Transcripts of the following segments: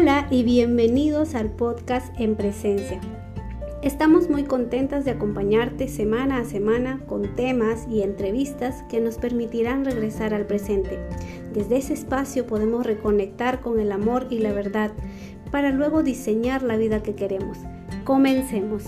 Hola y bienvenidos al podcast En Presencia. Estamos muy contentas de acompañarte semana a semana con temas y entrevistas que nos permitirán regresar al presente. Desde ese espacio podemos reconectar con el amor y la verdad para luego diseñar la vida que queremos. Comencemos.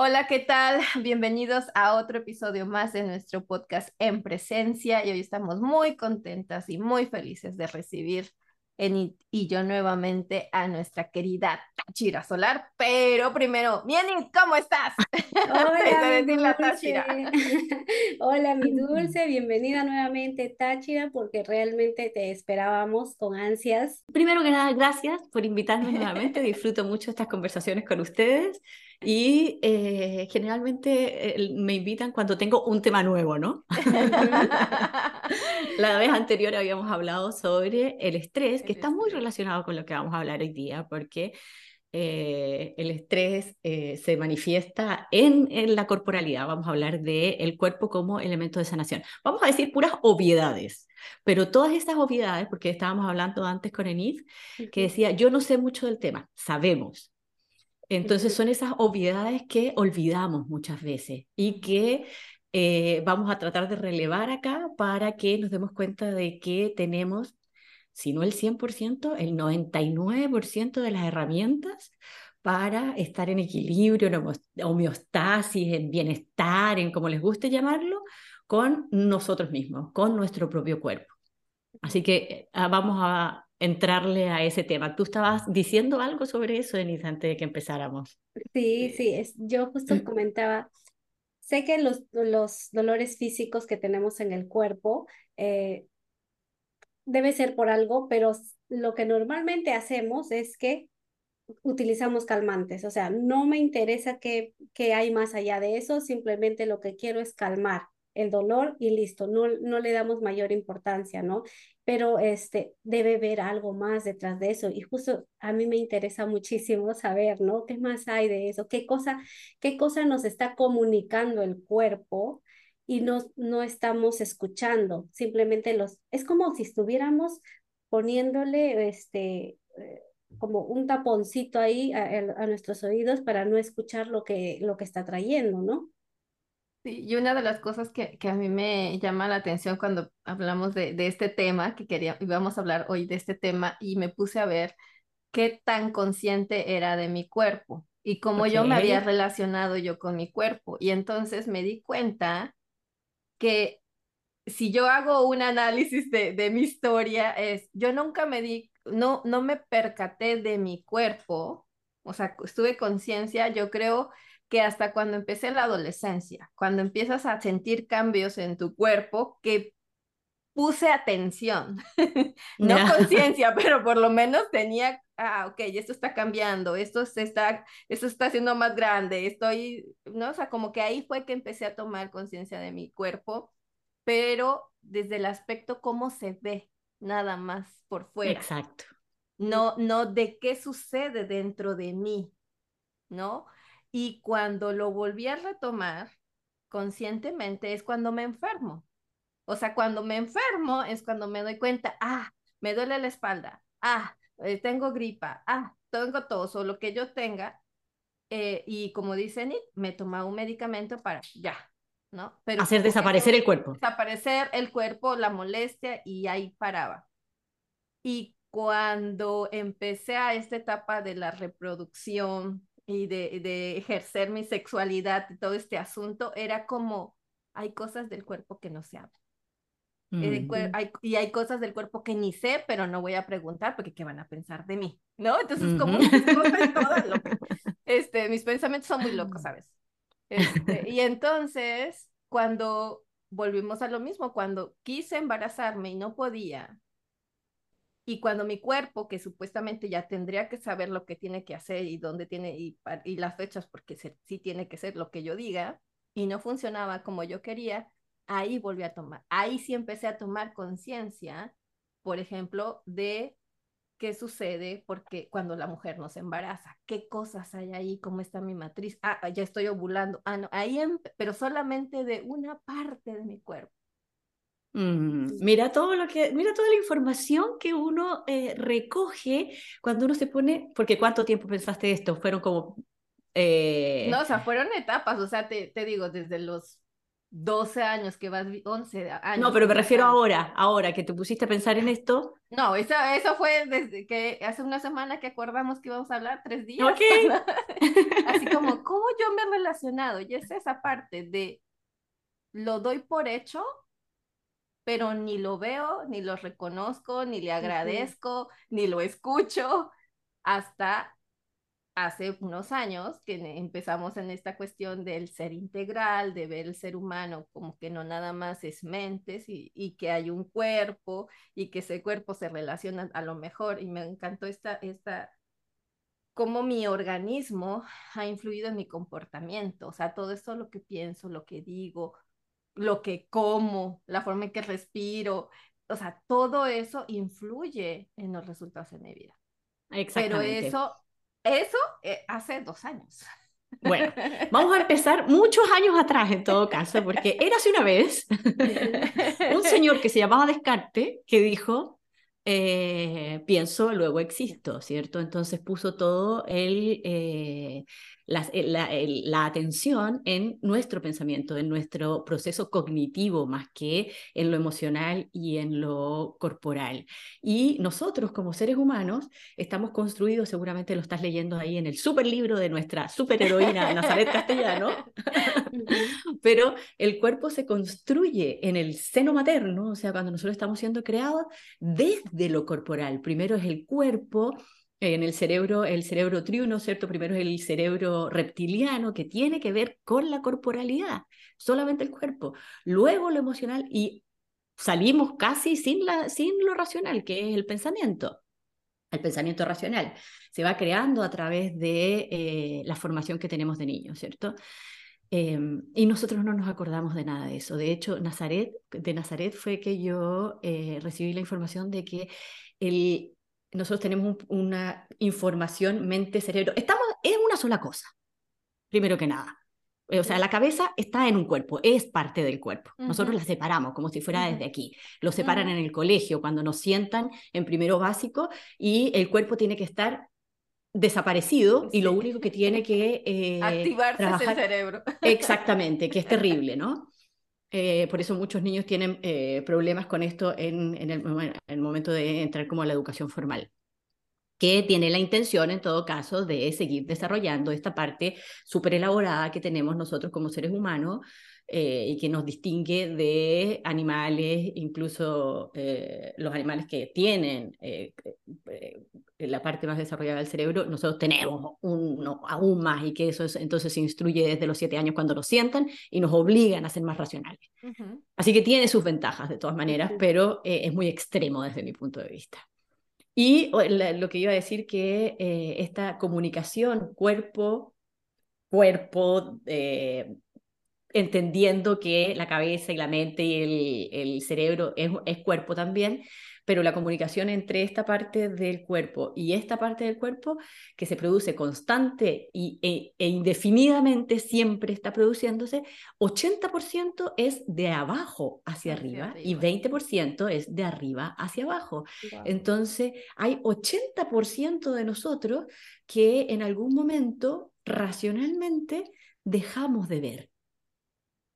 Hola, ¿qué tal? Bienvenidos a otro episodio más de nuestro podcast En Presencia y hoy estamos muy contentas y muy felices de recibir en y yo nuevamente a nuestra querida Tachira Solar, pero primero, Mieni, ¿cómo estás? Hola, mi dulce. Hola, mi dulce, bienvenida nuevamente Táchira, porque realmente te esperábamos con ansias. Primero que nada, gracias por invitarme nuevamente, disfruto mucho estas conversaciones con ustedes y eh, generalmente eh, me invitan cuando tengo un tema nuevo, ¿no? La vez anterior habíamos hablado sobre el estrés, que está muy relacionado con lo que vamos a hablar hoy día, porque eh, el estrés se manifiesta en, en, la corporalidad. Vamos a hablar del el cuerpo como elemento de sanación. Vamos a decir puras obviedades, pero todas estas obviedades, porque estábamos hablando antes con Enid, que decía, yo no sé mucho del tema, sabemos, entonces son esas obviedades que olvidamos muchas veces y que eh, vamos a tratar de relevar acá para que nos demos cuenta de que tenemos, si no el 100%, el 99% de las herramientas para estar en equilibrio, en homeostasis, en bienestar, en como les guste llamarlo, con nosotros mismos, con nuestro propio cuerpo. Así que ah, vamos a entrarle a ese tema. Tú estabas diciendo algo sobre eso, Denise, antes de que empezáramos. Sí, sí, es, yo justo comentaba, sé que los, los dolores físicos que tenemos en el cuerpo eh, debe ser por algo, pero lo que normalmente hacemos es que utilizamos calmantes, o sea, no me interesa qué, qué hay más allá de eso, simplemente lo que quiero es calmar el dolor y listo, no, no le damos mayor importancia, ¿no? Pero este, debe haber algo más detrás de eso y justo a mí me interesa muchísimo saber, ¿no? ¿Qué más hay de eso? ¿Qué cosa, qué cosa nos está comunicando el cuerpo? y no, no estamos escuchando, simplemente los, es como si estuviéramos poniéndole este, eh, como un taponcito ahí a, a, nuestros oídos para no escuchar lo que, lo que está trayendo, ¿no? Sí, y una de las cosas que, que, a mí me llama la atención cuando hablamos de, de este tema, que quería, íbamos a hablar hoy de este tema, y me puse a ver qué tan consciente era de mi cuerpo y cómo yo me había relacionado yo con mi cuerpo. Y entonces me di cuenta que si yo hago un análisis de, de mi historia, es, yo nunca me di, no, no me percaté de mi cuerpo, o sea, estuve conciencia, yo creo que hasta cuando empecé la adolescencia, cuando empiezas a sentir cambios en tu cuerpo, que puse atención, no conciencia, pero por lo menos tenía, ah, ok, esto está cambiando, esto se está, esto está haciendo más grande, estoy, ¿no? O sea, como que ahí fue que empecé a tomar conciencia de mi cuerpo, pero desde el aspecto cómo se ve, nada más por fuera. Exacto. No, no de qué sucede dentro de mí, ¿no? Y cuando lo volví a retomar conscientemente es cuando me enfermo. O sea, cuando me enfermo es cuando me doy cuenta, ah, me duele la espalda, ah, eh, tengo gripa, ah, tengo tos o lo que yo tenga. Eh, y como dice Nick, me toma un medicamento para ya, ¿no? Pero Hacer desaparecer el cuerpo. Desaparecer el cuerpo, la molestia y ahí paraba. Y cuando empecé a esta etapa de la reproducción, y de, de ejercer mi sexualidad y todo este asunto, era como, hay cosas del cuerpo que no se hablan. Eh, hay, y hay cosas del cuerpo que ni sé, pero no voy a preguntar porque qué van a pensar de mí, ¿no? Entonces, como mis cosas todas Este, mis pensamientos son muy locos, ¿sabes? Este, y entonces, cuando volvimos a lo mismo, cuando quise embarazarme y no podía, y cuando mi cuerpo, que supuestamente ya tendría que saber lo que tiene que hacer y dónde tiene y, y las fechas, porque sí tiene que ser lo que yo diga, y no funcionaba como yo quería, ahí volví a tomar. Ahí sí empecé a tomar conciencia, por ejemplo, de qué sucede porque cuando la mujer no se embaraza, qué cosas hay ahí, cómo está mi matriz, ah, ya estoy ovulando, ah, no, ahí, pero solamente de una parte de mi cuerpo. Mm, mira todo lo que, mira toda la información que uno eh, recoge cuando uno se pone, porque ¿cuánto tiempo pensaste esto? Fueron como... Eh... No, o sea, fueron etapas, o sea, te, te digo, desde los 12 años que vas, 11 años. No, pero me refiero ahora, ahora que te pusiste a pensar en esto. No, eso, eso fue desde que hace una semana que acordamos que íbamos a hablar, tres días. Así como, ¿cómo yo me he relacionado? Y es esa parte de, lo doy por hecho, pero ni lo veo, ni lo reconozco, ni le agradezco, ni lo escucho, hasta hace unos años que empezamos en esta cuestión del ser integral, de ver el ser humano como que no nada más es mentes y, y, que hay un cuerpo y que ese cuerpo se relaciona a lo mejor. Y me encantó esta, esta, cómo mi organismo ha influido en mi comportamiento, o sea, todo esto lo que pienso, lo que digo, lo que como, la forma en que respiro, o sea, todo eso influye en los resultados en mi vida. Pero eso, eso eh, hace dos años. Bueno, vamos a empezar muchos años atrás en todo caso, porque era hace una vez un señor que se llamaba Descartes que dijo, eh, pienso, luego existo, ¿cierto? Entonces puso todo el, eh, eh, la, la, atención en nuestro pensamiento, en nuestro proceso cognitivo, más que en lo emocional y en lo corporal. Y nosotros como seres humanos estamos construidos, seguramente lo estás leyendo ahí en el super libro de nuestra superheroína Nazaret Castellano, pero el cuerpo se construye en el seno materno, o sea, cuando nosotros estamos siendo creados desde lo corporal. Primero es el cuerpo en el cerebro, el cerebro triuno, ¿cierto? Primero es el cerebro reptiliano que tiene que ver con la corporalidad, solamente el cuerpo. Luego lo emocional y salimos casi sin, la, sin lo racional, que es el pensamiento. El pensamiento racional se va creando a través de eh, la formación que tenemos de niños, ¿cierto? Em, y nosotros no nos acordamos de nada de eso. De hecho, Nazaret, de Nazaret fue que yo eh, recibí la información de que el, nosotros tenemos una información mente-cerebro. Estamos en una sola cosa, primero que nada. O sea, la cabeza está en un cuerpo, es parte del cuerpo. Nosotros la separamos como si fuera desde aquí. Lo separan en el colegio cuando nos sientan en primero básico y el cuerpo tiene que estar desaparecido y lo único que tiene que eh, activarse es el cerebro. Exactamente, que es terrible, ¿no? Eh, por eso muchos niños tienen eh, problemas con esto en, el, momento de entrar como a la educación formal que tiene la intención, en todo caso, de seguir desarrollando esta parte súper elaborada que tenemos nosotros como seres humanos eh, y que nos distingue de animales, incluso los animales que tienen la parte más desarrollada del cerebro, nosotros tenemos uno aún más y que eso entonces se instruye desde los siete años cuando lo sientan y nos obligan a ser más racionales. Así que tiene sus ventajas de todas maneras, pero eh, es muy extremo desde mi punto de vista. Y lo que iba a decir que eh, esta comunicación cuerpo, cuerpo, eh, entendiendo que la cabeza y la mente y el, el cerebro es, es cuerpo también, pero la comunicación entre esta parte del cuerpo y esta parte del cuerpo que se produce constante y, e, e indefinidamente siempre está produciéndose, 80% es de abajo hacia, arriba, y 20% es de arriba hacia abajo. Entonces, hay 80% de nosotros que en algún momento racionalmente dejamos de ver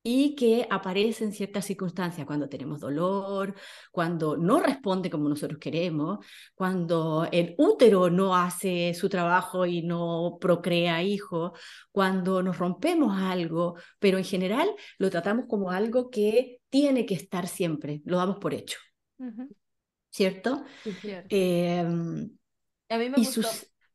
y que aparece en ciertas circunstancias, cuando tenemos dolor, cuando no responde como nosotros queremos, cuando el útero no hace su trabajo y no procrea hijos, cuando nos rompemos algo, pero en general lo tratamos como algo que tiene que estar siempre, lo damos por hecho. ¿Cierto? Em, A mí me gustó,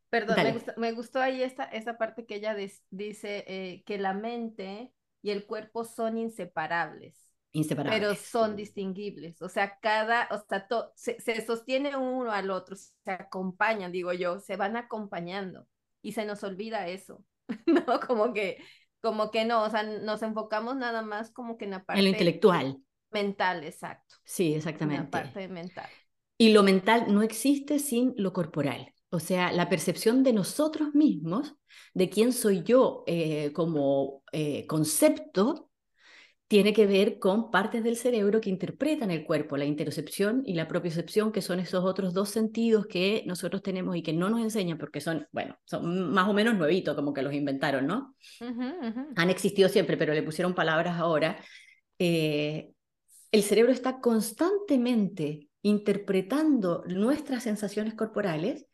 perdón, me gustó, ahí esta, esta parte que ella dice eh, que la mente y el cuerpo son inseparables. Inseparables. Pero son distinguibles. O sea, cada, o sea, se, se, sostiene uno al otro, se acompañan, digo yo, se van acompañando. Y se nos olvida eso, ¿no? Como que, como que no, o sea, nos enfocamos nada más como que en la parte. En lo intelectual. Mental, exacto. Sí, exactamente. En la parte mental. Y lo mental no existe sin lo corporal. O sea, la percepción de nosotros mismos, de quién soy yo eh, como eh, concepto, tiene que ver con partes del cerebro que interpretan el cuerpo, la interocepción y la propiocepción, que son esos otros dos sentidos que nosotros tenemos y que no nos enseñan porque son, bueno, son más o menos nuevitos, como que los inventaron, ¿no? Han existido siempre, pero le pusieron palabras ahora. Eh, el cerebro está constantemente interpretando nuestras sensaciones corporales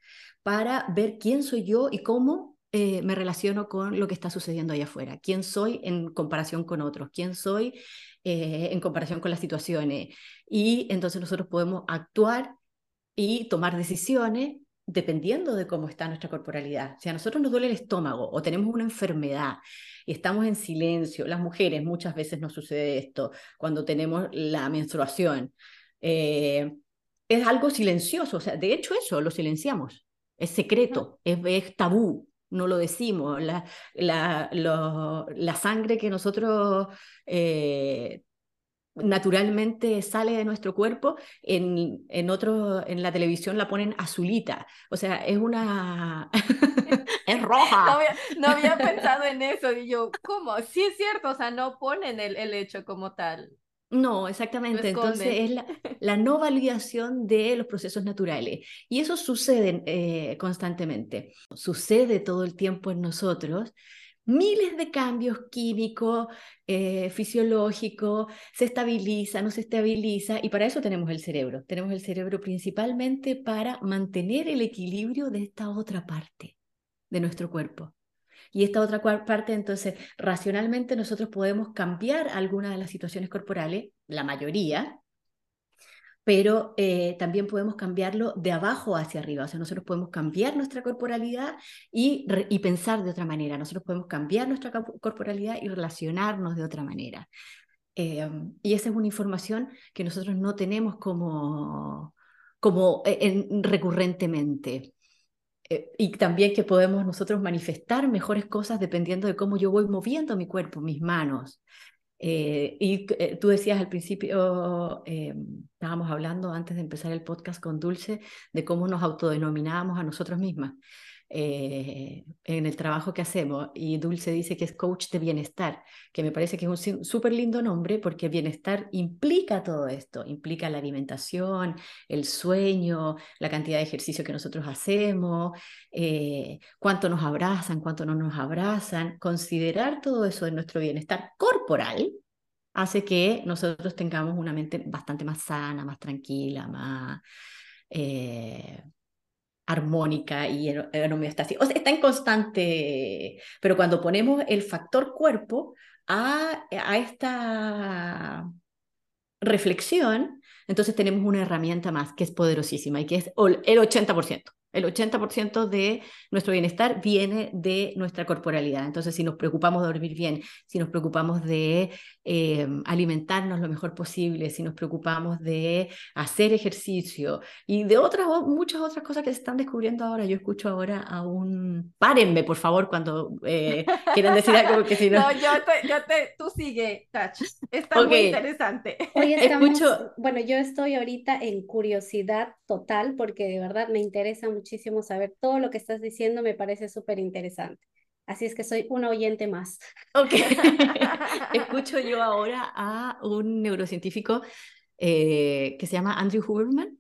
para ver quién soy yo y cómo eh, me relaciono con lo que está sucediendo allá afuera, quién soy en comparación con otros, quién soy eh, en comparación con las situaciones. Y entonces nosotros podemos actuar y tomar decisiones dependiendo de cómo está nuestra corporalidad. Si a nosotros nos duele el estómago o tenemos una enfermedad y estamos en silencio, las mujeres muchas veces nos sucede esto cuando tenemos la menstruación. Eh, es algo silencioso, o sea, de hecho eso lo silenciamos, es secreto, es tabú, no lo decimos, la, la, la sangre que nosotros eh, naturalmente sale de nuestro cuerpo, en, en, otro, en la televisión la ponen azulita, o sea, es una... es roja. No había, pensado en eso, y yo, ¿cómo? Sí es cierto, o sea, no ponen el, el hecho como tal. No, exactamente. Entonces es la, no validación de los procesos naturales. Y eso sucede eh, constantemente. Sucede todo el tiempo en nosotros. Miles de cambios químicos, eh, fisiológicos, se estabiliza, no se estabiliza, y para eso tenemos el cerebro. Tenemos el cerebro principalmente para mantener el equilibrio de esta otra parte de nuestro cuerpo. Y esta otra parte, entonces, racionalmente nosotros podemos cambiar algunas de las situaciones corporales, la mayoría, pero eh, también podemos cambiarlo de abajo hacia arriba. O sea, nosotros podemos cambiar nuestra corporalidad y, pensar de otra manera. Nosotros podemos cambiar nuestra corporalidad y relacionarnos de otra manera. Eh, y esa es una información que nosotros no tenemos como, como eh, recurrentemente. Eh, y también que podemos nosotros manifestar mejores cosas dependiendo de cómo yo voy moviendo mi cuerpo, mis manos. Eh, y eh, tú decías al principio, estábamos hablando antes de empezar el podcast con Dulce, de cómo nos autodenominábamos a nosotros mismas. Eh, en el trabajo que hacemos y Dulce dice que es coach de bienestar, que me parece que es un súper lindo nombre porque bienestar implica todo esto, implica la alimentación, el sueño, la cantidad de ejercicio que nosotros hacemos, eh, cuánto nos abrazan, cuánto no nos abrazan, considerar todo eso de nuestro bienestar corporal hace que nosotros tengamos una mente bastante más sana, más tranquila, más... Eh, armónica y en homeostasis. Está en constante, pero cuando ponemos el factor cuerpo a, a esta reflexión, entonces tenemos una herramienta más que es poderosísima y que es el 80%. El 80% de nuestro bienestar viene de nuestra corporalidad. Entonces, si nos preocupamos de dormir bien, si nos preocupamos de eh, alimentarnos lo mejor posible, si nos preocupamos de hacer ejercicio y de otras, muchas otras cosas que se están descubriendo ahora. Yo escucho ahora a un... Párenme, por favor, cuando eh, quieran decir algo, que si no... No, yo te, yo te, tú sigue, Tach. Está muy interesante. Hoy estamos, Escucho... bueno, yo estoy ahorita en curiosidad total porque de verdad me interesa muchísimo saber todo lo que estás diciendo, me parece súper interesante. Así es que soy una oyente más. Ok. Escucho yo ahora a un neurocientífico eh, que se llama Andrew Huberman,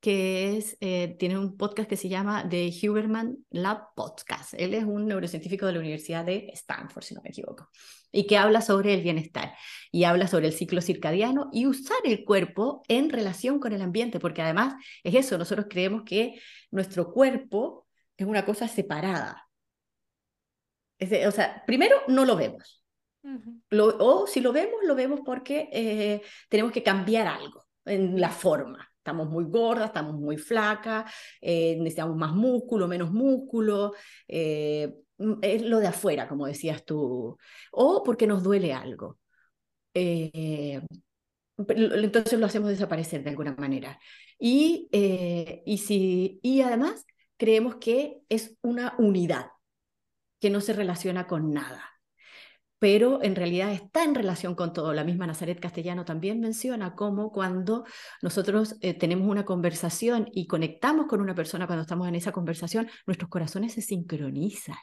que es, eh, tiene un podcast que se llama The Huberman Lab Podcast. Él es un neurocientífico de la Universidad de Stanford, si no me equivoco, y que habla sobre el bienestar y habla sobre el ciclo circadiano y usar el cuerpo en relación con el ambiente, porque además es eso, nosotros creemos que nuestro cuerpo es una cosa separada. O sea, primero no lo vemos. o si lo vemos, lo vemos porque eh, tenemos que cambiar algo en la forma estamos muy gordas, estamos muy flacas, eh, necesitamos más músculo, menos músculo, eh, mm, es lo de afuera, como decías tú, o porque nos duele algo. Eh, entonces lo hacemos desaparecer de alguna manera. Y, y, si, y además creemos que es una unidad, que no se relaciona con nada pero en realidad está en relación con todo. La misma Nazaret Castellano también menciona cómo cuando nosotros eh, tenemos una conversación y conectamos con una persona cuando estamos en esa conversación, nuestros corazones se sincronizan.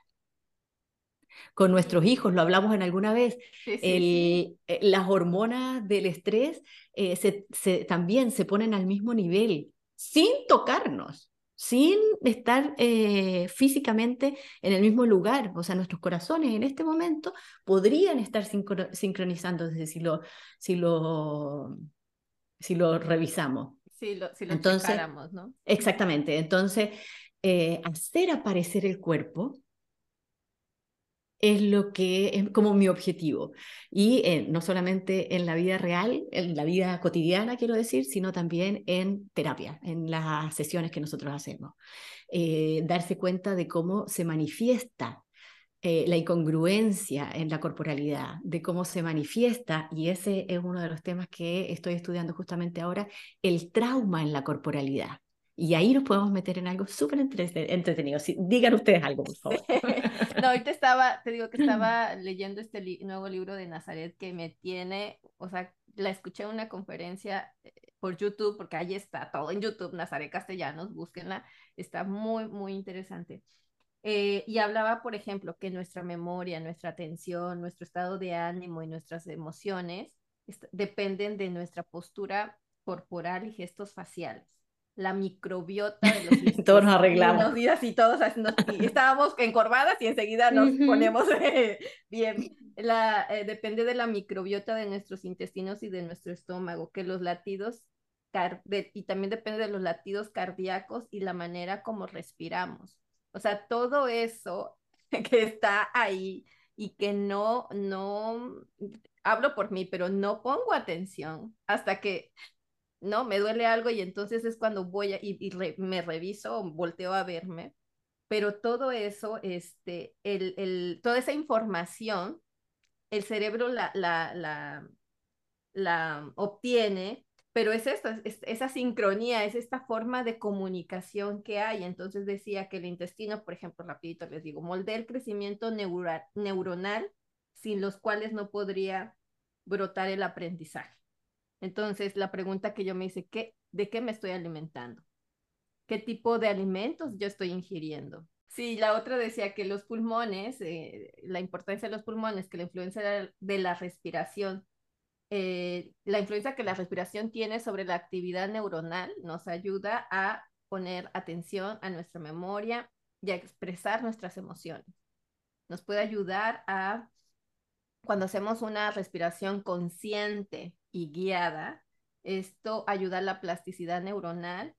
con nuestros hijos, lo hablamos en alguna vez, eh, las hormonas del estrés eh, se, también se ponen al mismo nivel, sin tocarnos, sin estar eh, físicamente en el mismo lugar. O sea, nuestros corazones en este momento podrían estar sincronizándose si lo, si lo, si lo revisamos. Si lo, si lo Entonces, ¿no? Exactamente. Entonces, hacer aparecer el cuerpo es lo que es como mi objetivo. Y eh, no solamente en la vida real, en la vida cotidiana, quiero decir, sino también en terapia, en las sesiones que nosotros hacemos. Eh, darse cuenta de cómo se manifiesta eh, la incongruencia en la corporalidad, de cómo se manifiesta, y ese es uno de los temas que estoy estudiando justamente ahora, el trauma en la corporalidad. Y ahí nos podemos meter en algo súper entretenido. digan ustedes algo, por favor. no, ahorita estaba, te digo que estaba leyendo este nuevo libro de Nazaret que me tiene, o sea, la escuché en una conferencia eh, por YouTube, porque ahí está todo en YouTube, Nazaret Castellanos, búsquenla, está muy, muy interesante. Eh, y hablaba, por ejemplo, que nuestra memoria, nuestra atención, nuestro estado de ánimo y nuestras emociones dependen de nuestra postura corporal y gestos faciales la microbiota de los todos nos arreglamos. días y todos y estábamos encorvadas y enseguida nos ponemos bien. La, eh, depende de la microbiota de nuestros intestinos y de nuestro estómago, que los latidos y también depende de los latidos cardíacos y la manera como respiramos. O sea, todo eso que está ahí y que no, no, hablo por mí, pero no pongo atención hasta que ¿no? Me duele algo y entonces es cuando voy a, y, me reviso, volteo a verme, pero todo eso, este, el, el, toda esa información, el cerebro la, la, la, la obtiene, pero es, esta, es esa sincronía, es esta forma de comunicación que hay. Entonces decía que el intestino, por ejemplo, rapidito les digo, moldea el crecimiento neuronal sin los cuales no podría brotar el aprendizaje. Entonces, la pregunta que yo me hice, ¿qué, ¿de qué me estoy alimentando? ¿Qué tipo de alimentos yo estoy ingiriendo? Sí, la otra decía que los pulmones, eh, la importancia de los pulmones, que la influencia de la respiración, eh, la influencia que la respiración tiene sobre la actividad neuronal nos ayuda a poner atención a nuestra memoria y a expresar nuestras emociones. Nos puede ayudar a, cuando hacemos una respiración consciente, y guiada, esto ayuda a la plasticidad neuronal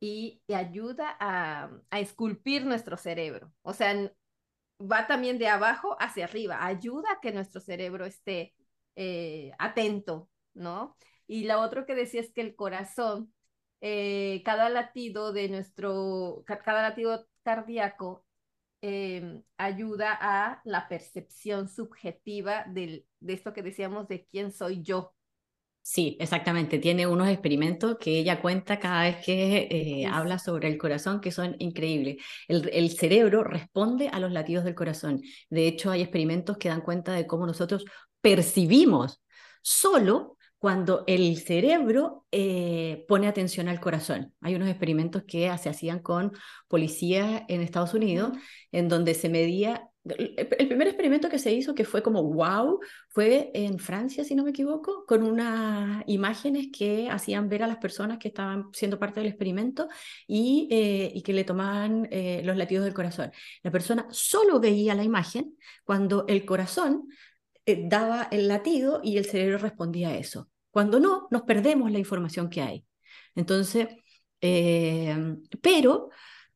y, ayuda a, esculpir nuestro cerebro. O sea, va también de abajo hacia arriba, ayuda a que nuestro cerebro esté eh, atento, ¿no? Y la otra que decía es que el corazón, eh, cada latido de nuestro, cada latido cardíaco em, ayuda a la percepción subjetiva de esto que decíamos de quién soy yo, Sí, exactamente. Tiene unos experimentos que ella cuenta cada vez que eh, habla sobre el corazón que son increíbles. El, el, cerebro responde a los latidos del corazón. De hecho, hay experimentos que dan cuenta de cómo nosotros percibimos solo cuando el cerebro eh, pone atención al corazón. Hay unos experimentos que se hacían con policías en Estados Unidos, en donde se medía el primer experimento que se hizo, que fue como wow, fue en Francia, si no me equivoco, con unas imágenes que hacían ver a las personas que estaban siendo parte del experimento y, eh, y que le tomaban eh, los latidos del corazón. La persona solo veía la imagen cuando el corazón eh, daba el latido y el cerebro respondía a eso. Cuando no, nos perdemos la información que hay. Entonces, pero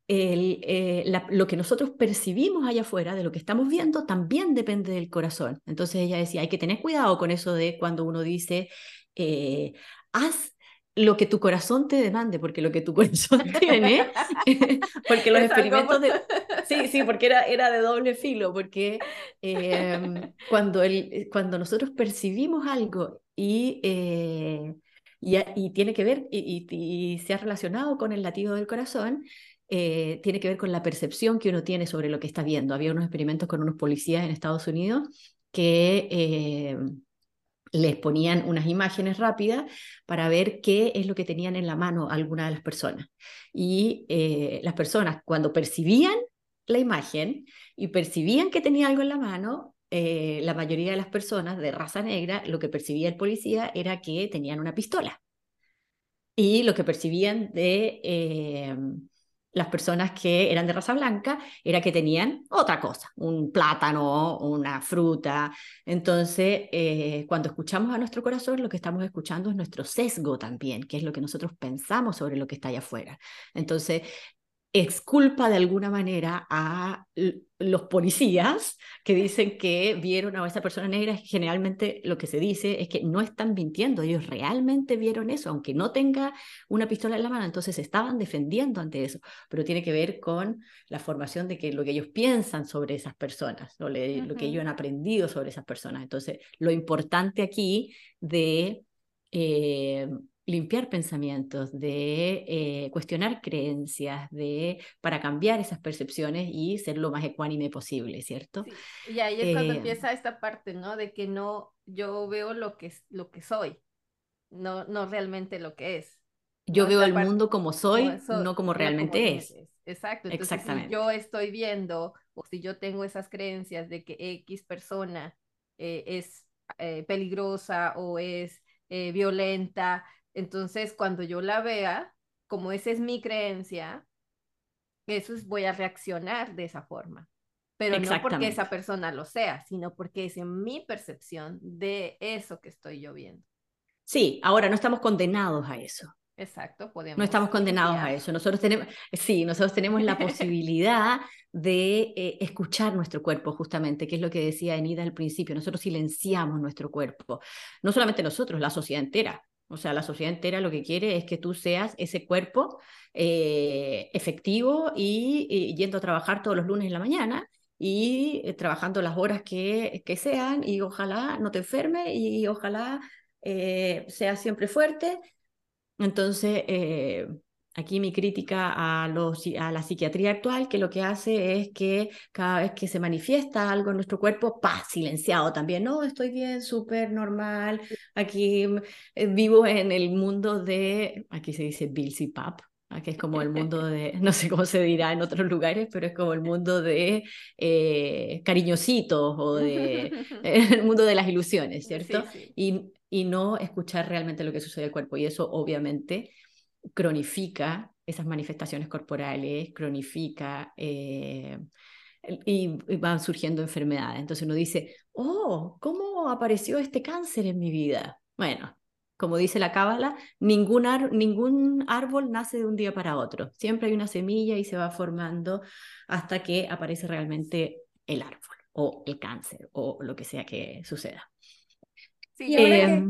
eh, lo que nosotros percibimos allá afuera, de lo que estamos viendo, también depende del corazón. Entonces ella decía, hay que tener cuidado con eso de cuando uno dice, eh, haz lo que tu corazón te demande, porque lo que tu corazón tiene, porque los experimentos de... Sí, sí, porque era, era de doble filo, porque em, cuando, el, cuando nosotros percibimos algo y... Eh, y, tiene que ver y, y, se ha relacionado con el latido del corazón, eh, tiene que ver con la percepción que uno tiene sobre lo que está viendo. Había unos experimentos con unos policías en Estados Unidos que eh, les ponían unas imágenes rápidas para ver qué es lo que tenían en la mano algunas de las personas. Y eh, las personas cuando percibían la imagen y percibían que tenía algo en la mano, eh, la mayoría de las personas de raza negra, lo que percibía el policía era que tenían una pistola. Y lo que percibían de eh, las personas que eran de raza blanca era que tenían otra cosa, un plátano, una fruta. Entonces, eh, cuando escuchamos a nuestro corazón, lo que estamos escuchando es nuestro sesgo también, que es lo que nosotros pensamos sobre lo que está allá afuera. Entonces, exculpa de alguna manera a los policías que dicen que vieron a esa persona negra. Generalmente lo que se dice es que no están mintiendo, ellos realmente vieron eso, aunque no tenga una pistola en la mano, entonces estaban defendiendo ante eso, pero tiene que ver con la formación de que lo que ellos piensan sobre esas personas, lo, que ellos han aprendido sobre esas personas. Entonces, lo importante aquí de... Eh, limpiar pensamientos, de eh, cuestionar creencias, de para cambiar esas percepciones y ser lo más ecuánime posible, ¿cierto? Y ahí es cuando eh, empieza esta parte, ¿no? De que no, yo veo lo que, lo que soy, no, no realmente lo que es. Yo veo el mundo como soy, no como realmente es. Exacto. Entonces, Exactamente. Si yo estoy viendo o si yo tengo esas creencias de que X persona eh, es peligrosa o es violenta, entonces, cuando yo la vea, como esa es mi creencia, eso es, voy a reaccionar de esa forma. Pero no porque esa persona lo sea, sino porque es en mi percepción de eso que estoy yo viendo. Sí, ahora no estamos condenados a eso. Exacto, podemos. No estamos condenados a eso. Nosotros tenemos, sí, nosotros tenemos la posibilidad de eh, escuchar nuestro cuerpo, justamente, que es lo que decía Enida al principio. Nosotros silenciamos nuestro cuerpo. No solamente nosotros, la sociedad entera. O sea, la sociedad entera lo que quiere es que tú seas ese cuerpo eh, efectivo y, yendo a trabajar todos los lunes en la mañana y eh, trabajando las horas que, que, sean y ojalá no te enferme y ojalá eh, seas siempre fuerte. Entonces, Aquí mi crítica a, los, a, la psiquiatría actual, que lo que hace es que cada vez que se manifiesta algo en nuestro cuerpo, pa, silenciado también. No, estoy bien, súper normal. Aquí eh, vivo en el mundo de, aquí se dice Bilsy Pap, que es como el mundo de, no sé cómo se dirá en otros lugares, pero es como el mundo de eh, cariñositos o de el mundo de las ilusiones, ¿cierto? Y, y no escuchar realmente lo que sucede el cuerpo. Y eso obviamente cronifica esas manifestaciones corporales, cronifica eh, y, van surgiendo enfermedades. Entonces uno dice, oh, ¿cómo apareció este cáncer en mi vida? Bueno, como dice la cábala, ningún, ningún árbol nace de un día para otro. Siempre hay una semilla y se va formando hasta que aparece realmente el árbol o el cáncer o lo que sea que suceda. Sí, eh,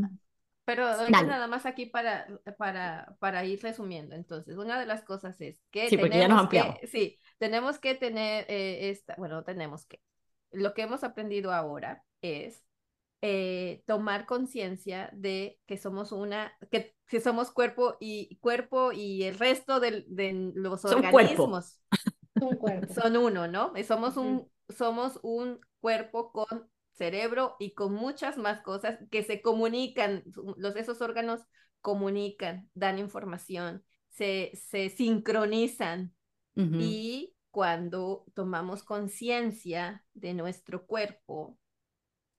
pero nada más aquí para, para, para ir resumiendo. Entonces, una de las cosas es que, sí, tenemos, ya nos que sí, tenemos que tener eh, esta, bueno, tenemos que, lo que hemos aprendido ahora es eh, tomar conciencia de que somos una, que, que, somos cuerpo y cuerpo y el resto de, de los organismos. Son uno, ¿no? Somos un, somos un cuerpo con cerebro y con muchas más cosas que se comunican, los, esos órganos comunican, dan información, se, se sincronizan y cuando tomamos conciencia de nuestro cuerpo,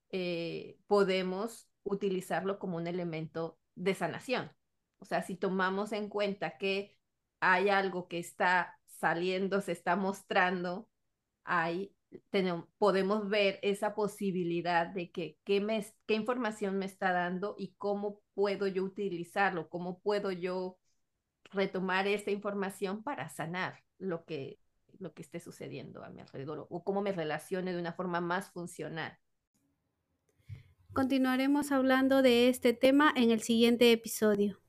eh, podemos utilizarlo como un elemento de sanación. O sea, si tomamos en cuenta que hay algo que está saliendo, se está mostrando, hay tenemos, podemos ver esa posibilidad de que qué, me, qué información me está dando y cómo puedo yo utilizarlo, cómo puedo yo retomar esta información para sanar lo que, lo que esté sucediendo a mi alrededor o cómo me relacione de una forma más funcional. Continuaremos hablando de este tema en el siguiente episodio.